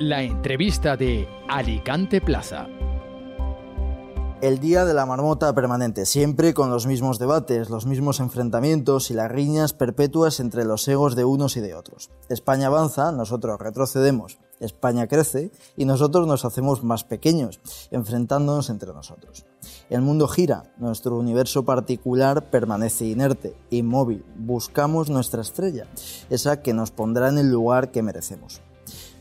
La entrevista de Alicante Plaza. El día de la marmota permanente, siempre con los mismos debates, los mismos enfrentamientos y las riñas perpetuas entre los egos de unos y de otros. España avanza, nosotros retrocedemos. España crece y nosotros nos hacemos más pequeños, enfrentándonos entre nosotros. El mundo gira, nuestro universo particular permanece inerte, inmóvil. Buscamos nuestra estrella, esa que nos pondrá en el lugar que merecemos.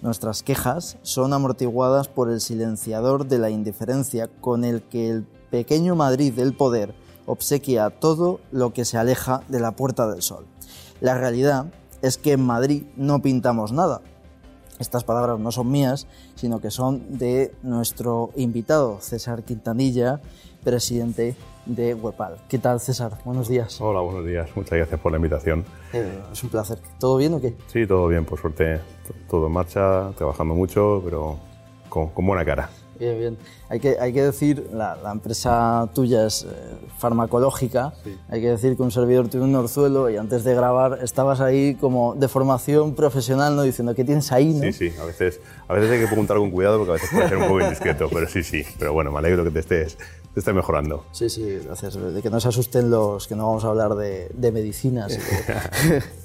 Nuestras quejas son amortiguadas por el silenciador de la indiferencia con el que el pequeño Madrid del poder obsequia todo lo que se aleja de la Puerta del Sol. La realidad es que en Madrid no pintamos nada. Estas palabras no son mías, sino que son de nuestro invitado, César Quintanilla, presidente de Wepal. ¿Qué tal, César? Buenos días. Hola, buenos días. Muchas gracias por la invitación. Eh, es un placer. ¿Todo bien o qué? Sí, todo bien, por suerte. Todo en marcha, trabajando mucho, pero con, con buena cara. Bien, bien. Hay que, hay que decir, la, la empresa tuya es eh, farmacológica, Sí. hay que decir que un servidor tiene un orzuelo y antes de grabar estabas ahí como de formación profesional, ¿no? Diciendo, ¿qué tienes ahí, no? Sí, sí, a veces, a veces hay que preguntar con cuidado porque a veces puede ser un poco indiscreto, pero sí, sí. Pero bueno, me alegro que te estés, te estés mejorando. Sí, sí, gracias. De que no se asusten los que no vamos a hablar de, de medicinas.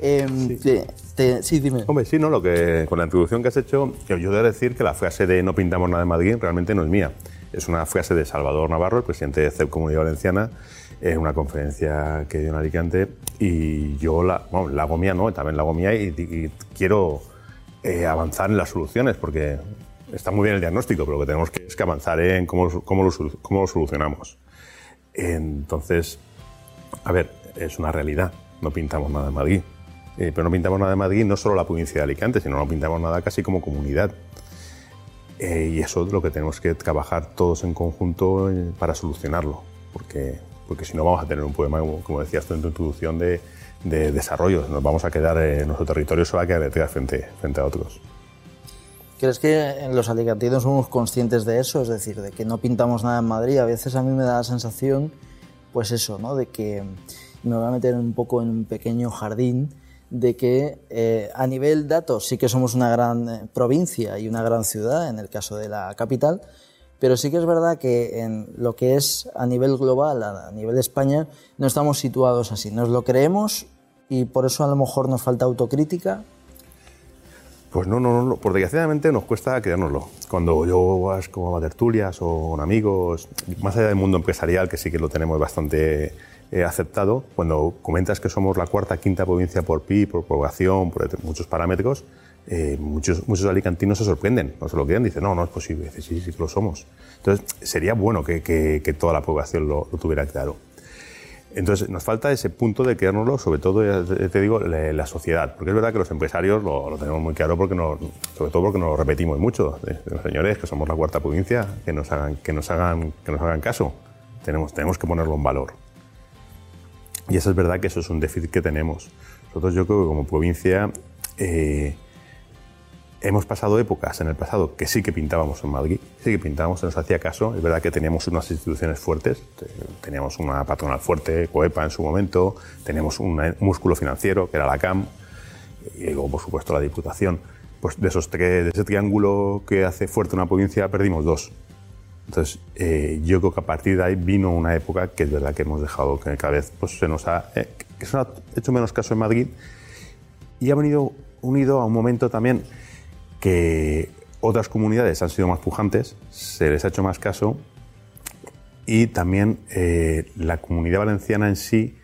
de- Em, te- te- sí, dime. Hombre, sí, ¿no? Lo que, con la introducción que has hecho, yo debo decir que la frase de no pintamos nada en Madrid realmente no es mía. Es una frase de Salvador Navarro, el presidente de CEP Comunidad Valenciana, en una conferencia que dio en Alicante, y yo la, bueno, la hago mía, ¿no? También la hago mía y, y quiero eh, avanzar en las soluciones, porque está muy bien el diagnóstico, pero lo que tenemos que es que avanzar en cómo, cómo, lo, cómo lo solucionamos. Entonces, a ver, es una realidad, no pintamos nada en Madrid. Eh, pero no pintamos nada en Madrid, no solo la provincia de Alicante, sino no pintamos nada casi como comunidad. Eh, y eso es lo que tenemos que trabajar todos en conjunto eh, para solucionarlo, porque, porque si no vamos a tener un problema, como- decías tú en tu introducción, de, de desarrollo. Nos vamos a quedar, eh, nuestro territorio se va a quedar detrás frente, frente a otros. ¿Crees que los alicantinos somos conscientes de eso? Es decir, de que no pintamos nada en Madrid. A veces a mí me da la sensación, pues eso, ¿no? De que me voy a meter un poco en un pequeño jardín, de que eh, a nivel datos sí que somos una gran eh, provincia y una gran ciudad, en el caso de la capital, pero sí que es verdad que en lo que es a nivel global, a nivel España, no estamos situados así. Nos lo creemos y por eso a lo mejor nos falta autocrítica. Pues no, no, no, por desgraciadamente nos cuesta creérnoslo. Cuando yo vas como a tertulias o con amigos, más allá del mundo empresarial, que sí que lo tenemos bastante eh, aceptado, cuando comentas que somos la cuarta, quinta provincia por PIB, por población, por muchos parámetros, eh, muchos, muchos alicantinos se sorprenden, no se lo creen, dicen, no, no es posible, Dice, sí, sí que lo somos. Entonces, sería bueno que, que- que toda la población lo, lo tuviera claro. Entonces, nos falta ese punto de quedárnoslo, sobre todo, te digo, la, la sociedad. Porque es verdad que los empresarios lo, lo tenemos muy claro, porque nos, sobre todo porque nos lo repetimos mucho. Eh, Señores, que somos la cuarta provincia, que nos hagan, que nos hagan, que nos hagan caso. Tenemos, tenemos que ponerlo en valor. Y eso es verdad que eso es un déficit que tenemos. Nosotros yo creo que como provincia eh, hemos pasado épocas en el pasado que sí que pintábamos en Madrid, sí que pintábamos, se nos hacía caso. Es verdad que teníamos unas instituciones fuertes, te- teníamos una patronal fuerte, COEPA en su momento, teníamos un músculo financiero que era la CAM, y luego por supuesto la Diputación. Pues de, esos de ese triángulo que hace fuerte una provincia perdimos dos. Entonces, eh, yo creo que a partir de ahí vino una época que es verdad que hemos dejado que cada vez pues, se nos ha, eh, que se nos ha hecho menos caso en Madrid y ha venido unido a un momento también que otras comunidades han sido más pujantes, se les ha hecho más caso y también eh, la comunidad valenciana en sí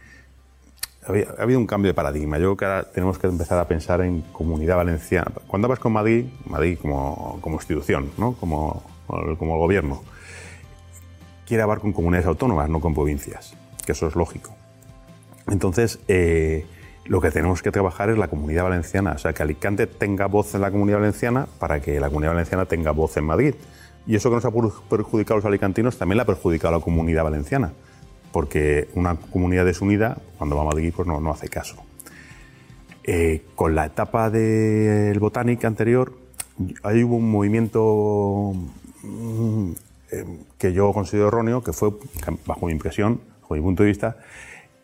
ha habi- ha habido un cambio de paradigma. Yo creo que ahora tenemos que empezar a pensar en comunidad valenciana. Cuando hablas con Madrid, Madrid como, como institución, ¿no? como, como gobierno, quiere hablar con comunidades autónomas, no con provincias, que eso es lógico. Entonces, eh, lo que tenemos que trabajar es la comunidad valenciana, o sea, que Alicante tenga voz en la comunidad valenciana para que la comunidad valenciana tenga voz en Madrid. Y eso que nos ha per- perjudicado a los alicantinos también le ha perjudicado a la comunidad valenciana, porque una comunidad desunida, cuando va a Madrid, pues no, no hace caso. Eh, con la etapa del Botanic anterior, ahí hubo un movimiento mm, eh, que yo considero erróneo, que fue, bajo mi impresión, bajo mi punto de vista,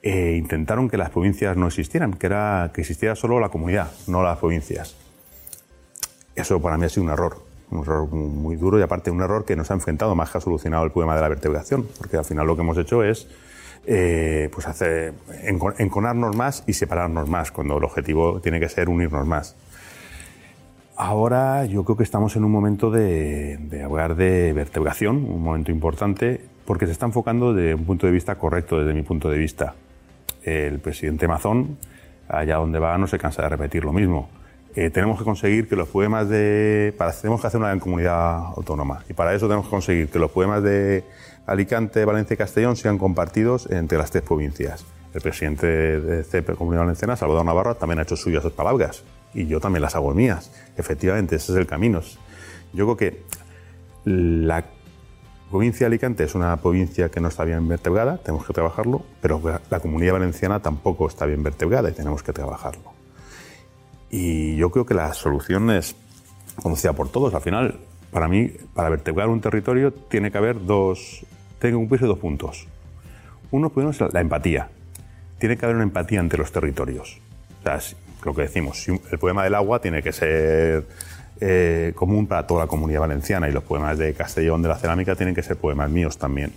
eh, intentaron que las provincias no existieran, que, era, que existiera solo la comunidad, no las provincias. Eso para mí ha sido un error, un error muy duro y aparte un error que nos ha enfrentado más que ha solucionado el problema de la vertebración, porque al final lo que hemos hecho es eh, pues hacer, enconarnos más y separarnos más, cuando el objetivo tiene que ser unirnos más. Ahora yo creo que estamos en un momento de, de hablar de vertebración, un momento importante, porque se está enfocando desde un punto de vista correcto, desde mi punto de vista. El presidente Mazón, allá donde va, no se cansa de repetir lo mismo. Eh, tenemos que conseguir que los poemas de... Para, tenemos que hacer una comunidad autónoma y para eso tenemos que conseguir que los poemas de Alicante, Valencia y Castellón sean compartidos entre las tres provincias. El presidente de CEP, Comunidad Valenciana, Salvador Navarro, también ha hecho suyas sus palabras y yo también las hago mías. Efectivamente, ese es el camino. Yo creo que la provincia de Alicante es una provincia que no está bien vertebrada, tenemos que trabajarlo, pero la comunidad valenciana tampoco está bien vertebrada y tenemos que trabajarlo. Y yo creo que la solución es conocida por todos. Al final, para mí, para vertebrar un territorio tiene que haber dos, tiene que cumplirse dos puntos. Uno, primero, es la empatía. Tiene que haber una empatía entre los territorios. O sea, lo que decimos, el poema del agua tiene que ser eh, común para toda la comunidad valenciana y los poemas de Castellón de la cerámica tienen que ser poemas míos también.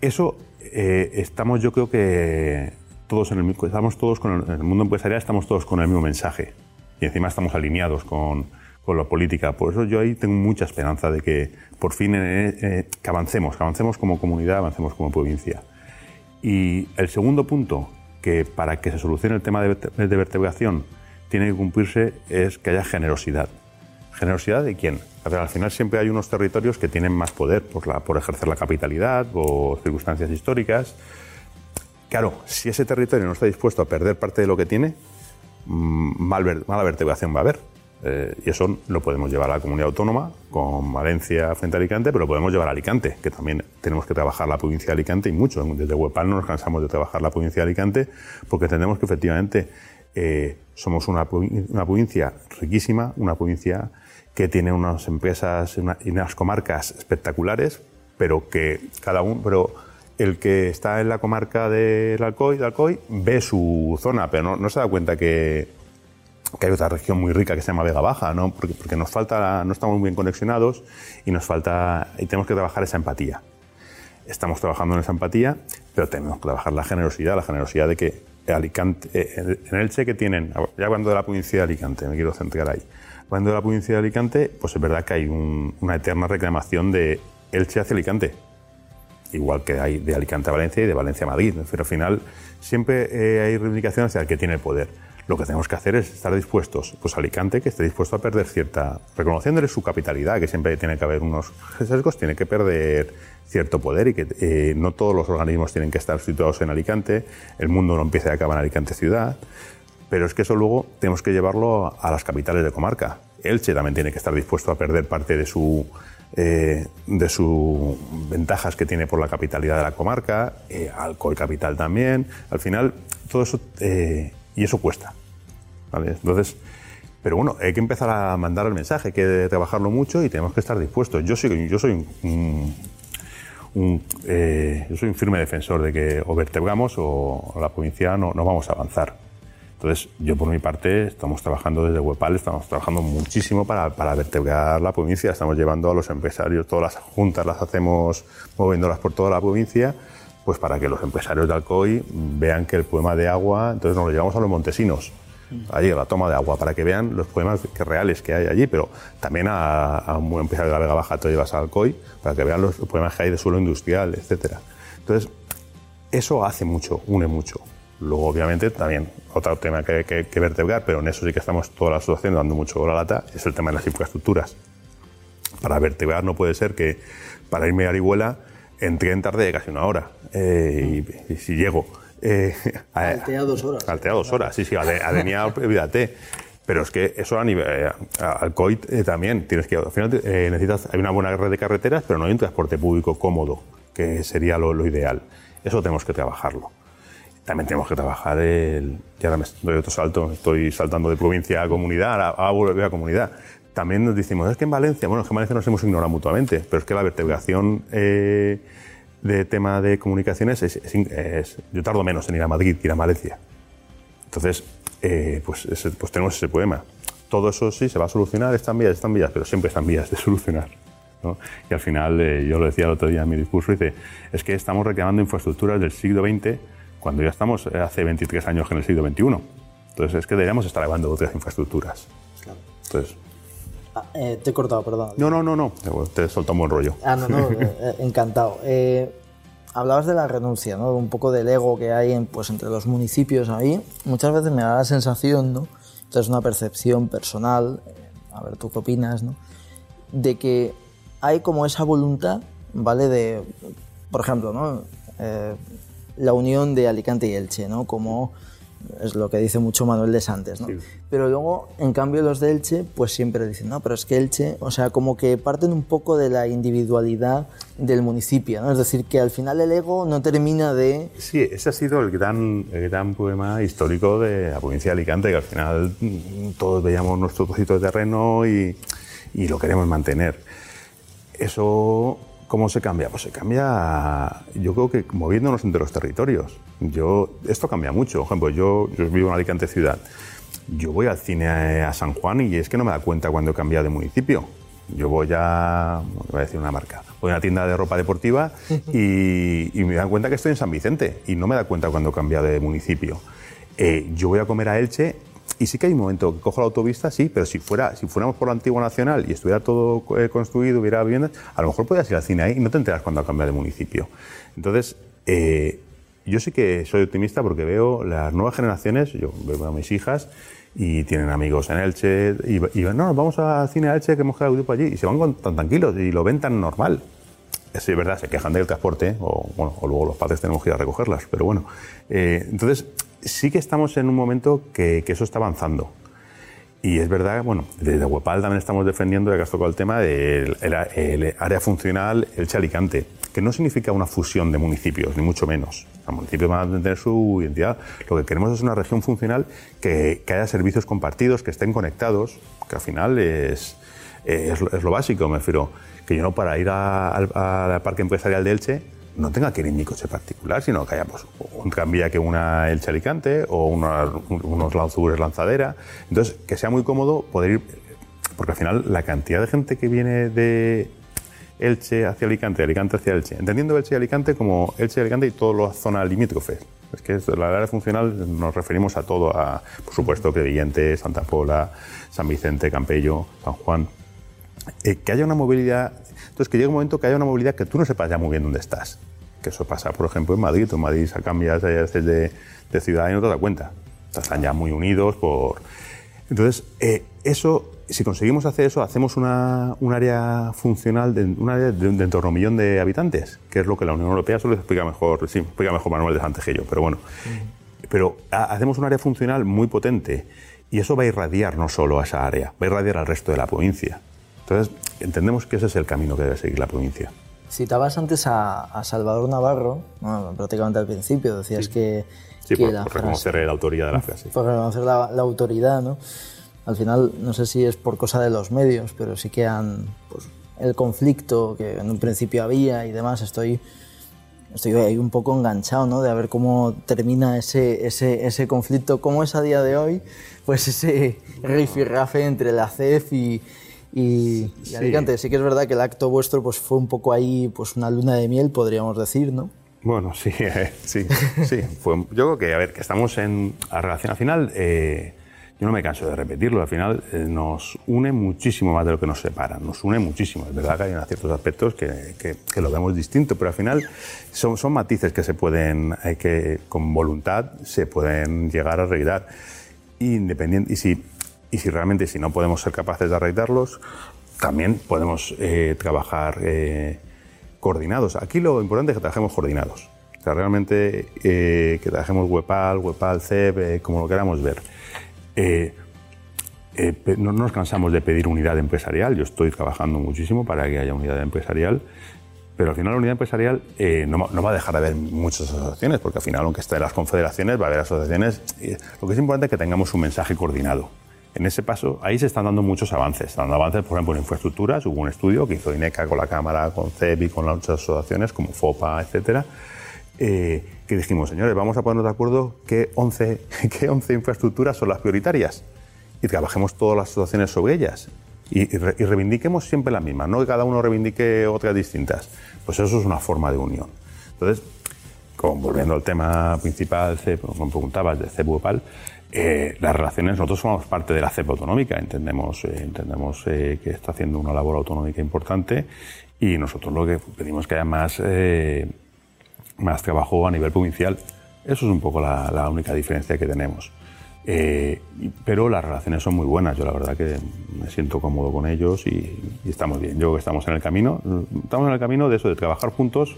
Eso eh, estamos, yo creo que todos en el, estamos todos con el, en el mundo empresarial estamos todos con el mismo mensaje y encima estamos alineados con, con la política. Por eso yo ahí tengo mucha esperanza de que por fin eh, que avancemos, que avancemos como comunidad, avancemos como provincia. Y el segundo punto, que para que se solucione el tema de, vertebración tiene que cumplirse, es que haya generosidad. ¿Generosidad de quién? al final siempre hay unos territorios que tienen más poder por, la, por ejercer la capitalidad o circunstancias históricas. Claro, si ese territorio no está dispuesto a perder parte de lo que tiene, mm, mal, mala vertebración va a haber. Eh, y eso lo podemos llevar a la comunidad autónoma, con Valencia frente a Alicante, pero lo podemos llevar a Alicante, que también tenemos que trabajar la provincia de Alicante y mucho. Desde Huepal no nos cansamos de trabajar la provincia de Alicante porque entendemos que efectivamente eh, somos una, una provincia riquísima, una provincia que tiene unas empresas y unas comarcas espectaculares, pero que cada uno, pero el que está en la comarca del Alcoy, Alcoy ve su zona, pero no, se da cuenta que, que, hay otra región muy rica que se llama Vega Baja, ¿no? Porque, porque nos falta, no estamos muy bien conexionados y nos falta, y tenemos que trabajar esa empatía. Estamos trabajando en esa empatía, pero tenemos que trabajar la generosidad, la generosidad de que Alicante, eh, en Elche que tienen, ya hablando de la provincia de Alicante, me quiero centrar ahí, cuando de la provincia de Alicante, pues es verdad que hay una eterna reclamación de Elche hacia Alicante. Igual que hay de Alicante a Valencia y de Valencia a Madrid. Pero al final siempre eh, hay reivindicaciones hacia el que tiene el poder. Lo que tenemos que hacer es estar dispuestos, pues Alicante que esté dispuesto a perder cierta, reconociéndole su capitalidad, que siempre tiene que haber unos sesgos, tiene que perder cierto poder y que eh, no todos los organismos tienen que estar situados en Alicante, el mundo no empieza a acabar en Alicante ciudad, pero es que eso luego tenemos que llevarlo a las capitales de comarca. Elche también tiene que estar dispuesto a perder parte de su eh, de sus ventajas que tiene por la capitalidad de la comarca, eh, Alcoy capital también. Al final, todo eso eh, y eso cuesta. Entonces, pero bueno, hay que empezar a mandar el mensaje, hay que trabajarlo mucho y tenemos que estar dispuestos. Yo soy, yo soy un, yo soy un firme defensor de que o vertebramos o la provincia no, no vamos a avanzar. Entonces, yo por mi parte, estamos trabajando desde Huepal, estamos trabajando muchísimo para, para, vertebrar la provincia, estamos llevando a los empresarios, todas las juntas las hacemos moviéndolas por toda la provincia, pues para que los empresarios de Alcoy vean que el poema de agua, entonces nos lo llevamos a los montesinos, allí a la toma de agua, para que vean los poemas que reales que hay allí, pero también a, a un empresario de la Vega Baja te llevas a Alcoy, para que vean los poemas que hay de suelo industrial, etcétera. Entonces, eso hace mucho, une mucho. Luego, obviamente, también otro tema que que, vertebrar, pero en eso sí que estamos toda la asociación dando mucho la lata, es el tema de las infraestructuras. Para vertebrar no puede ser que para irme a Arihuela entré en tarde de casi una hora. Eh, y, si llego... Eh, altea dos horas. Altea dos horas, sí, sí, Adenia, olvídate. Pero es que eso a nivel. Eh, al COIT eh, también tienes que. Al final necesitas. Hay una buena red de carreteras, pero no hay un transporte público cómodo, que sería lo, lo ideal. Eso tenemos que trabajarlo también tenemos que trabajar el... Ya ahora me doy otro salto, estoy saltando de provincia a comunidad, a volver a comunidad. También nos decimos, es que en Valencia, bueno, es que en Valencia nos hemos ignorado mutuamente, pero es que la vertebración eh, de tema de comunicaciones es, Yo tardo menos en ir a Madrid que ir a Valencia. Entonces, eh, pues, pues tenemos ese poema. todo eso sí se va a solucionar, están vías, están vías, pero siempre están vías de solucionar. ¿no? Y al final, eh, yo lo decía el otro día en mi discurso, dice, es que estamos reclamando infraestructuras del siglo XX cuando ya estamos eh, hace 23 años en el siglo XXI. Entonces es que deberíamos estar hablando de otras infraestructuras. Claro. Entonces, eh, te he cortado, perdón. no, no, no, no, te soltó un buen rollo. Ah, no, no, eh, eh, encantado. Eh, hablabas de la renuncia, ¿no? Un poco del ego que hay en, pues, entre los municipios ahí. Muchas veces me da la sensación, ¿no? Esto es una percepción personal, eh, a ver tú qué opinas, ¿no? De que hay como esa voluntad, ¿vale? De, por ejemplo, ¿no? Eh, la unión de Alicante y Elche, ¿no? Como es lo que dice mucho Manuel de Santos, ¿no? Sí. Pero luego, en cambio, los de Elche, pues siempre dicen, no, pero es que Elche, o sea, como que parten un poco de la individualidad del municipio, ¿no? Es decir, que al final el ego no termina de... Sí, ese ha sido el gran, el gran problema histórico de la provincia de Alicante, que al final mm, todos veíamos nuestro trocito de terreno y, y lo queremos mantener. Eso, ¿cómo se cambia? Pues se cambia, yo creo que moviéndonos entre los territorios. Yo, esto cambia mucho. Por ejemplo, yo, yo vivo en Alicante ciudad. Yo voy al cine a San Juan y es que no me da cuenta cuando he cambiado de municipio. Yo voy a, voy a decir una marca, voy a una tienda de ropa deportiva y, y me dan cuenta que estoy en San Vicente y no me da cuenta cuando he cambiado de municipio. Eh, yo voy a comer a Elche y sí que hay un momento que cojo la autovista, sí, pero si, fuera, si fuéramos por la antigua nacional y estuviera todo eh, construido, hubiera viviendas, a lo mejor podías ir al cine ahí y no te enteras cuando ha cambiado de municipio. Entonces, eh, yo sí que soy optimista porque veo las nuevas generaciones, yo veo a mis hijas y tienen amigos en Elche y, y no, vamos al cine a Elche que hemos quedado allí y se van con- tan tranquilos y lo ven tan normal. Es verdad, se quejan del transporte, o, bueno, o luego los padres tenemos que ir a recogerlas, pero bueno. Eh, entonces, sí que estamos en un momento que, eso está avanzando. Y es verdad, bueno, desde Huepal también estamos defendiendo, ya que has tocado el tema, del el, el área funcional Elche Alicante, que no significa una fusión de municipios, ni mucho menos. Los municipios van a tener su identidad. Lo que queremos es una región funcional que, haya servicios compartidos, que estén conectados, que al final es, es, lo- básico, me refiero. Que yo no para ir al parque empresarial de Elche no tenga que ir en mi coche particular, sino que haya pues, un que una Elche Alicante o una- unos lanzadores lanzadera. Entonces, que sea muy cómodo poder ir, porque al final la cantidad de gente que viene de Elche hacia Alicante, Alicante hacia Elche, entendiendo Elche y Alicante como Elche y Alicante y todas las zonas limítrofes. Es que la área funcional nos referimos a todo, a, por supuesto, Crevillente, Santa Pola, San Vicente, Campello, San Juan. Eh, que haya una movilidad, entonces que llegue un momento que haya una movilidad que tú no sepas ya muy bien dónde estás. Que eso pasa, por ejemplo, en Madrid. Tú en Madrid se cambias eh, haces de, de ciudad y no te das cuenta. Están ya muy unidos por... Entonces, eh, eso, si conseguimos hacer eso, hacemos una, un área funcional, de, un área de, de en torno a un millón de habitantes, que es lo que la Unión Europea solo explica mejor, sí, explica mejor Manuel de Santos que yo, pero bueno. Pero ha- hacemos un área funcional muy potente y eso va a irradiar no solo a esa área, va a irradiar al resto de la provincia. Entonces, entendemos que ese es el camino que debe seguir la provincia. Citabas antes a, a Salvador Navarro, bueno, prácticamente al principio, decías que, Sí, que por, la por frase- reconocer la autoría de la frase. por reconocer la, la autoridad, ¿no? Al final, no sé si es por cosa de los medios, pero sí que han, pues, el conflicto que en un principio había y demás, estoy, estoy ahí un poco enganchado, ¿no? De a ver cómo termina ese, ese, ese conflicto, cómo es a día de hoy, pues ese rifirrafe entre la CEF y, y, y Alicante. Sí que es verdad que el acto vuestro pues fue un poco ahí, pues una luna de miel, podríamos decir, ¿no? Bueno, sí, eh, sí, sí. Fue, yo creo que, a ver, que estamos en la relación al final, eh, yo no me canso de repetirlo, al final eh, nos une muchísimo más de lo que nos separa, nos une muchísimo. Es verdad que hay ciertos aspectos que, que- que lo vemos distinto, pero al final son, son matices que se pueden, hay que con voluntad se pueden llegar a arreglar. Independiente, y si, y si realmente si no podemos ser capaces de arreglarlos, también podemos eh, trabajar eh, coordinados. Aquí lo importante es que trabajemos coordinados. O sea, realmente eh, que trabajemos Wepal, Wepal, CEP, como lo queramos ver. No nos cansamos de pedir unidad empresarial. Yo estoy trabajando muchísimo para que haya unidad empresarial. Pero al final la unidad empresarial no, va- a dejar de haber muchas asociaciones, porque al final, aunque estén las confederaciones, va a haber asociaciones. Lo que es importante es que tengamos un mensaje coordinado. En ese paso, ahí se están dando muchos avances. Están dando avances, por ejemplo, en infraestructuras. Hubo un estudio que hizo INECA con la Cámara, con CEPI, con las otras asociaciones como FOPA, etcétera, eh, que dijimos, señores, vamos a ponernos de acuerdo qué 11, qué 11 infraestructuras son las prioritarias. y trabajemos todas las situaciones sobre ellas y, y reivindiquemos siempre la misma, no que cada uno reivindique otras distintas. Pues eso es una forma de unión. Entonces, volviendo al tema principal, como preguntabas, de CEP eh, las relaciones, nosotros somos parte de la CEP autonómica, entendemos, eh, entendemos eh, que está haciendo una labor autonómica importante y nosotros lo que pedimos es que haya más, más trabajo a nivel provincial. Eso es un poco la, única diferencia que tenemos. pero las relaciones son muy buenas, yo la verdad que me siento cómodo con ellos y, estamos bien. Yo creo que estamos en el camino, estamos en el camino de eso, de trabajar juntos,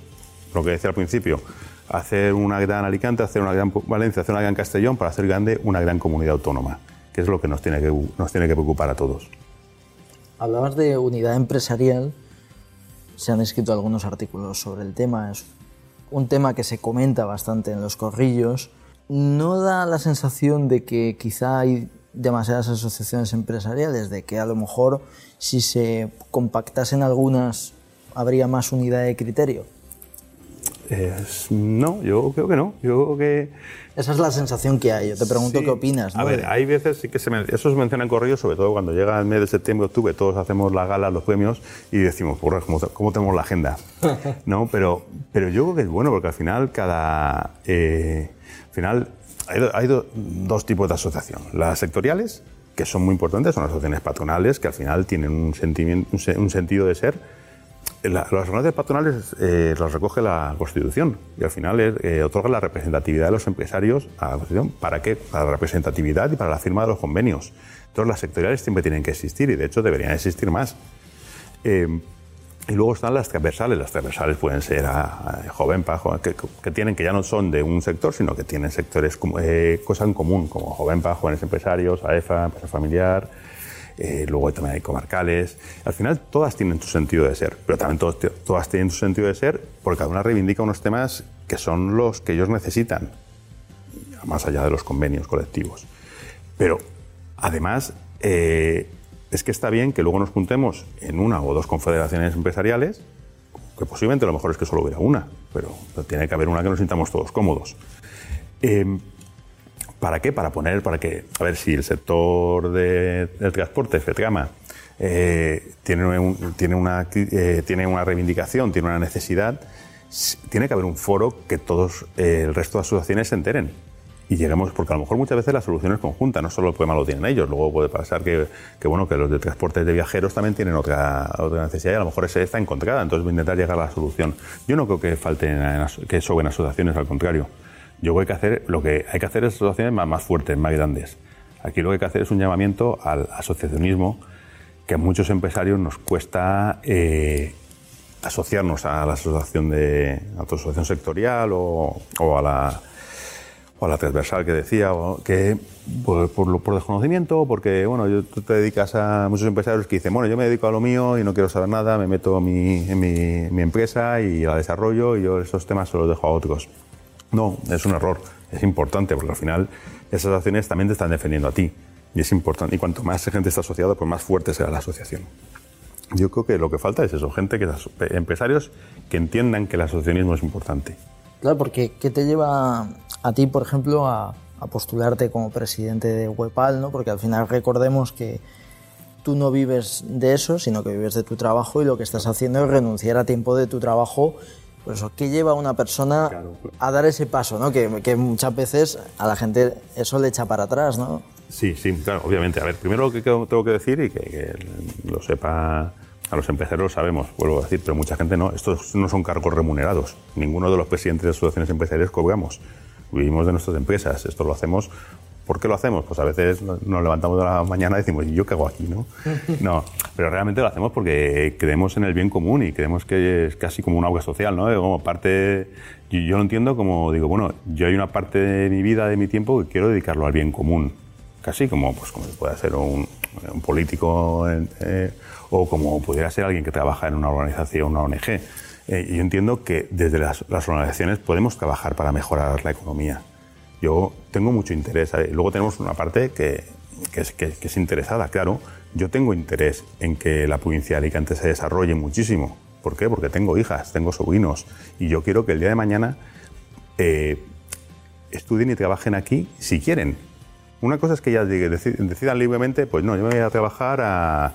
lo que decía al principio, hacer una gran Alicante, hacer una gran Valencia, hacer una gran Castellón para hacer grande una gran comunidad autónoma, que es lo que nos tiene que, nos tiene que preocupar a todos. Hablabas de unidad empresarial, se han escrito algunos artículos sobre el tema, es un tema que se comenta bastante en los corrillos. ¿No da la sensación de que quizá hay demasiadas asociaciones empresariales, de que a lo mejor si se compactasen algunas habría más unidad de criterio? No, yo creo que no. Yo creo que... Esa es la sensación que hay. Yo te pregunto qué opinas. A ver, hay veces sí que se eso se menciona en correo, sobre todo cuando llega el mes de septiembre, octubre, todos hacemos la gala, los premios y decimos, ¿cómo, cómo tenemos la agenda? ¿No? Pero, pero yo creo que es bueno porque al final cada... Eh, al final hay, dos tipos de asociación. Las sectoriales, que son muy importantes, son asociaciones patronales que al final tienen un, sentimiento, un sentido de ser las organizaciones patronales eh, las recoge la Constitución y al final eh, otorga la representatividad de los empresarios a la Constitución. ¿Para qué? Para la representatividad y para la firma de los convenios. Entonces las sectoriales siempre tienen que existir y de hecho deberían existir más. Eh, y luego están las transversales. Las transversales pueden ser a, joven, que, que, tienen, que ya no son de un sector, sino que tienen sectores, eh, cosas en común, como Jovenpa, jóvenes empresarios, AEFA, empresa familiar, eh, luego también hay comarcales. Al final todas tienen su sentido de ser, pero también todas, todas tienen su sentido de ser porque cada una reivindica unos temas que son los que ellos necesitan, más allá de los convenios colectivos. Pero además eh, es que está bien que luego nos juntemos en una o dos confederaciones empresariales, que posiblemente lo mejor es que solo hubiera una, pero tiene que haber una que nos sintamos todos cómodos. Eh, ¿Para qué? Para poner, para que, a ver, si el sector del transporte, FETRAMA, eh, tiene, tiene, una, eh, tiene una reivindicación, tiene una necesidad, tiene que haber un foro que todos eh, el resto de asociaciones se enteren. Y lleguemos, porque a lo mejor muchas veces la solución es conjunta, no solo el problema lo tienen ellos, luego puede pasar que, que bueno, que los de transporte de viajeros también tienen otra, otra necesidad y a lo mejor esa está encontrada, entonces voy a intentar llegar a la solución. Yo no creo que falten, que sobren asociaciones, al contrario. Yo creo que hacer, lo que hay que hacer es asociaciones más, más fuertes, más grandes. Aquí lo que hay que hacer es un llamamiento al asociacionismo que a muchos empresarios nos cuesta eh, asociarnos a la asociación de a asociación sectorial o, a la o a la transversal que decía, que por, por, desconocimiento, porque bueno, tú te dedicas a muchos empresarios que dicen, bueno, yo me dedico a lo mío y no quiero saber nada, me meto en mi, mi empresa y la desarrollo y yo esos temas se los dejo a otros. No, es un error. Es importante porque al final esas acciones también te están defendiendo a ti. Y es importante. Y cuanto más gente está asociada, pues más fuerte será la asociación. Yo creo que lo que falta es eso, gente que empresarios que entiendan que el asociacionismo es importante. Claro, porque ¿qué te lleva a ti, por ejemplo, a, postularte como presidente de Webal, ¿no? Porque al final recordemos que tú no vives de eso, sino que vives de tu trabajo y lo que estás haciendo es renunciar a tiempo de tu trabajo pues eso, ¿qué lleva a una persona a dar ese paso? ¿no? Que, muchas veces a la gente eso le echa para atrás, ¿no? Sí, sí, claro, obviamente. A ver, primero lo que tengo que decir y que, lo sepa a los empresarios lo sabemos, vuelvo a decir, pero mucha gente no. Estos no son cargos remunerados. Ninguno de los presidentes de asociaciones empresariales cobramos. Vivimos de nuestras empresas. Esto lo hacemos ¿Por qué lo hacemos? Pues a veces nos levantamos de la mañana y decimos, ¿y yo qué hago aquí? No, no pero realmente lo hacemos porque creemos en el bien común y creemos que es casi como un agua social, ¿no? Como parte, yo, lo entiendo como, digo, bueno, yo hay una parte de mi vida, de mi tiempo, que quiero dedicarlo al bien común. Casi como, pues, como puede ser un, político eh, o como pudiera ser alguien que trabaja en una organización, una ONG. Eh, yo entiendo que desde las organizaciones podemos trabajar para mejorar la economía yo tengo mucho interés. Luego tenemos una parte que, es, interesada, claro. Yo tengo interés en que la provincia de Alicante se desarrolle muchísimo. ¿Por qué? Porque tengo hijas, tengo sobrinos y yo quiero que el día de mañana eh, estudien y trabajen aquí si quieren. Una cosa es que ya decidan libremente, pues no, yo me voy a trabajar a,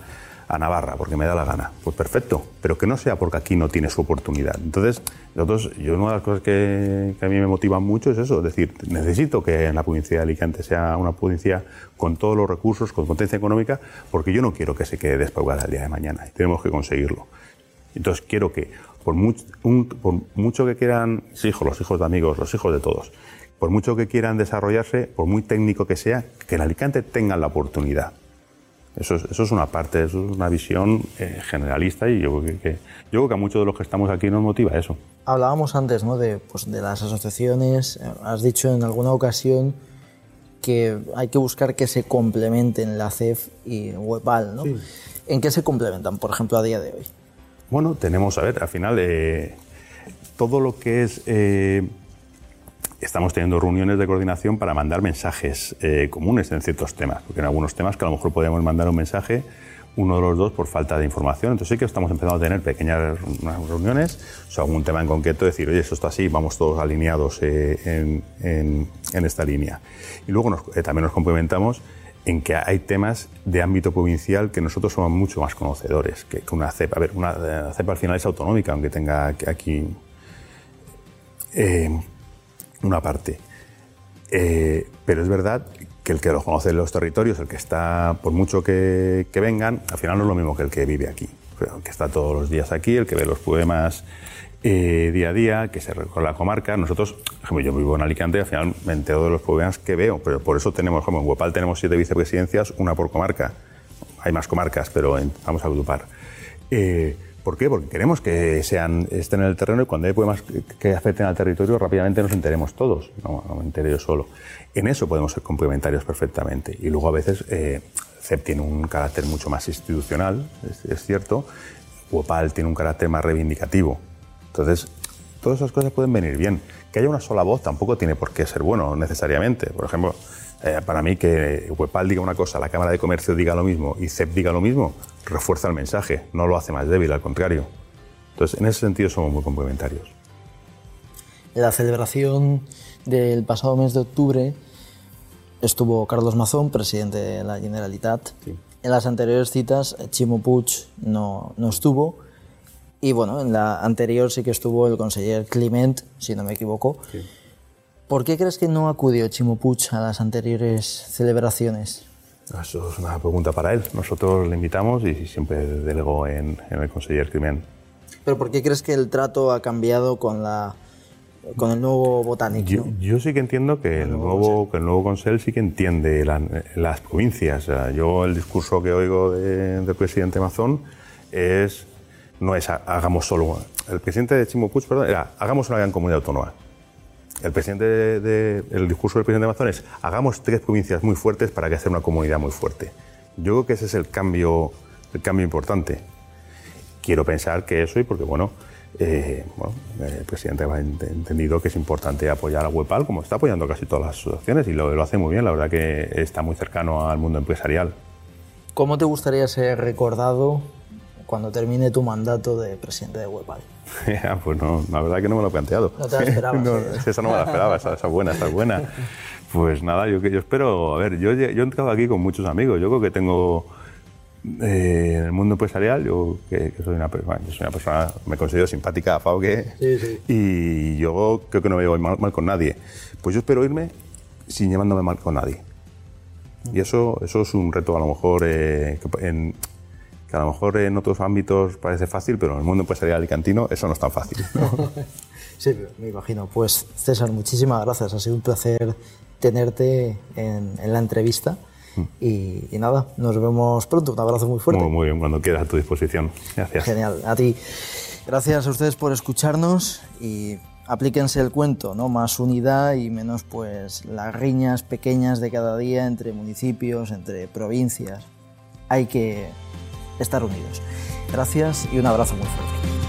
a Navarra porque me da la gana. Pues perfecto, pero que no sea porque aquí no tiene su oportunidad. Entonces, nosotros, yo una de las cosas que, a mí me motivan mucho es eso, es decir, necesito que en la provincia de Alicante sea una provincia con todos los recursos, con potencia económica, porque yo no quiero que se quede despoblada el día de mañana y tenemos que conseguirlo. Entonces quiero que, por mucho, que quieran, hijos, los hijos de amigos, los hijos de todos, por mucho que quieran desarrollarse, por muy técnico que sea, que en Alicante tengan la oportunidad. Eso es, eso es una parte, eso es una visión eh, generalista y yo creo, que, yo creo que a muchos de los que estamos aquí nos motiva eso. Hablábamos antes ¿no? de, pues, de las asociaciones, has dicho en alguna ocasión que hay que buscar que se complementen la CEF y WEPAL. ¿no? ¿En qué se complementan, por ejemplo, a día de hoy? Bueno, tenemos, a ver, al final, eh, todo lo que es eh, estamos teniendo reuniones de coordinación para mandar mensajes eh, comunes en ciertos temas, porque en algunos temas que a lo mejor podemos mandar un mensaje uno de los dos por falta de información. Entonces sí que estamos empezando a tener pequeñas reuniones sobre algún tema en concreto, decir, oye, esto está así, vamos todos alineados eh, en, esta línea. Y luego eh, también nos complementamos en que hay temas de ámbito provincial que nosotros somos mucho más conocedores que, una CEPA. A ver, una CEPA al final es autonómica, aunque tenga aquí una parte. Eh, pero es verdad que el que lo conoce en los territorios, el que está, por mucho que, vengan, al final no es lo mismo que el que vive aquí. El que está todos los días aquí, el que ve los poemas eh, día a día, que se recorre la comarca. Nosotros, yo vivo en Alicante y al final me entero de los poemas que veo, pero por eso tenemos, como en Huepal tenemos siete vicepresidencias, una por comarca. Hay más comarcas, pero vamos a agrupar. Eh, ¿Por qué? Porque queremos que sean, estén en el terreno y cuando hay problemas que afecten al territorio rápidamente nos enteremos todos, no, me enteré yo solo. En eso podemos ser complementarios perfectamente. Y luego a veces eh, CEP tiene un carácter mucho más institucional, es, cierto, UOPAL tiene un carácter más reivindicativo. Entonces, todas esas cosas pueden venir bien. Que haya una sola voz tampoco tiene por qué ser bueno necesariamente. Por ejemplo, eh, para mí que Huepal diga una cosa, la Cámara de Comercio diga lo mismo y CEP diga lo mismo, refuerza el mensaje, no lo hace más débil, al contrario. Entonces, en ese sentido somos muy complementarios. En la celebración del pasado mes de octubre estuvo Carlos Mazón, presidente de la Generalitat. En las anteriores citas, Chimo Puig no, no estuvo. Y bueno, en la anterior sí que estuvo el conseller Clement, si no me equivoco. Sí. ¿Por qué crees que no acudió Chimo Puig a las anteriores celebraciones? Eso es una pregunta para él. Nosotros le invitamos y siempre delegó en, el conseller Crimen. ¿Pero por qué crees que el trato ha cambiado con, la, con el nuevo botánico? Yo, sí que entiendo que el, nuevo, que el nuevo consejo sí que entiende las provincias. Yo el discurso que oigo del presidente Mazón es no es hagamos solo... El presidente de Chimo Puig, perdón, era hagamos una gran comunidad autónoma el, presidente de, el discurso del presidente de Amazon es hagamos tres provincias muy fuertes para que hacer una comunidad muy fuerte. Yo creo que ese es el cambio, el cambio importante. Quiero pensar que eso y porque, bueno, eh, el presidente ha entendido que es importante apoyar a Webal, como está apoyando casi todas las asociaciones y lo, lo hace muy bien, la verdad que está muy cercano al mundo empresarial. ¿Cómo te gustaría ser recordado cuando termine tu mandato de presidente de Webal? pues no, la verdad que no me lo he planteado. No te la esperabas. no, esa no me la esperaba, esa, esa, buena, esa buena. Pues nada, yo, yo espero, a ver, yo, yo he entrado aquí con muchos amigos, yo creo que tengo eh, en el mundo empresarial, yo que, soy, una, bueno, yo soy una persona, me considero simpática, afable, sí, sí. y yo creo que no me voy mal, mal, con nadie. Pues yo espero irme sin llevándome mal con nadie. Y eso, eso es un reto a lo mejor eh, en, que a lo mejor en otros ámbitos parece fácil, pero en el mundo empresarial alicantino eso no es tan fácil. sí, me imagino. Pues César, muchísimas gracias. Ha sido un placer tenerte en, la entrevista. Mm. Y, nada, nos vemos pronto. Un abrazo muy fuerte. Muy, muy bien, cuando quieras a tu disposición. Gracias. Genial, a ti. Gracias a ustedes por escucharnos y aplíquense el cuento, ¿no? Más unidad y menos pues las riñas pequeñas de cada día entre municipios, entre provincias. Hay que estar unidos. Gracias y un abrazo muy fuerte.